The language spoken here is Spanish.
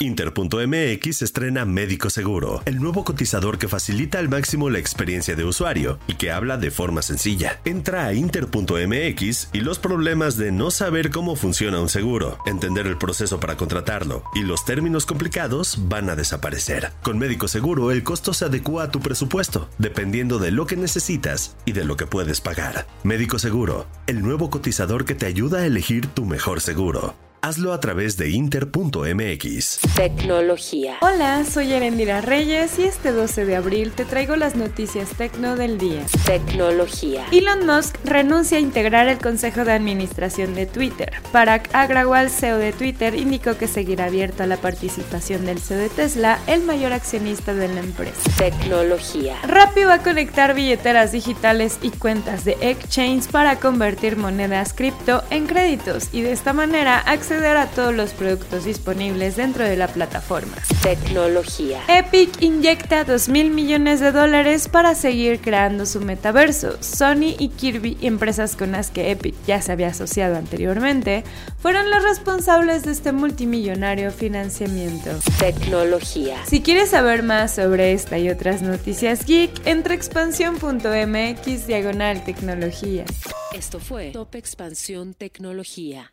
Inter.mx estrena Médico Seguro, el nuevo cotizador que facilita al máximo la experiencia de usuario y que habla de forma sencilla. Entra a Inter.mx y los problemas de no saber cómo funciona un seguro, entender el proceso para contratarlo y los términos complicados van a desaparecer. Con Médico Seguro el costo se adecua a tu presupuesto, dependiendo de lo que necesitas y de lo que puedes pagar. Médico Seguro, el nuevo cotizador que te ayuda a elegir tu mejor seguro. Hazlo a través de inter.mx. Tecnología. Hola, soy Erendira Reyes y este 12 de abril te traigo las noticias tecno del día. Tecnología. Elon Musk renuncia a integrar el consejo de administración de Twitter. Parag Agrawal, CEO de Twitter, indicó que seguirá abierto a la participación del CEO de Tesla, el mayor accionista de la empresa. Tecnología. Rappi va a conectar billeteras digitales y cuentas de exchange para convertir monedas cripto en créditos y de esta manera acceder acceder a todos los productos disponibles dentro de la plataforma. Tecnología. Epic inyecta 2 mil millones de dólares para seguir creando su metaverso. Sony y Kirby, empresas con las que Epic ya se había asociado anteriormente, fueron los responsables de este multimillonario financiamiento. Tecnología. Si quieres saber más sobre esta y otras noticias geek, entra a expansión.mx diagonal tecnología. Esto fue Top Expansión Tecnología.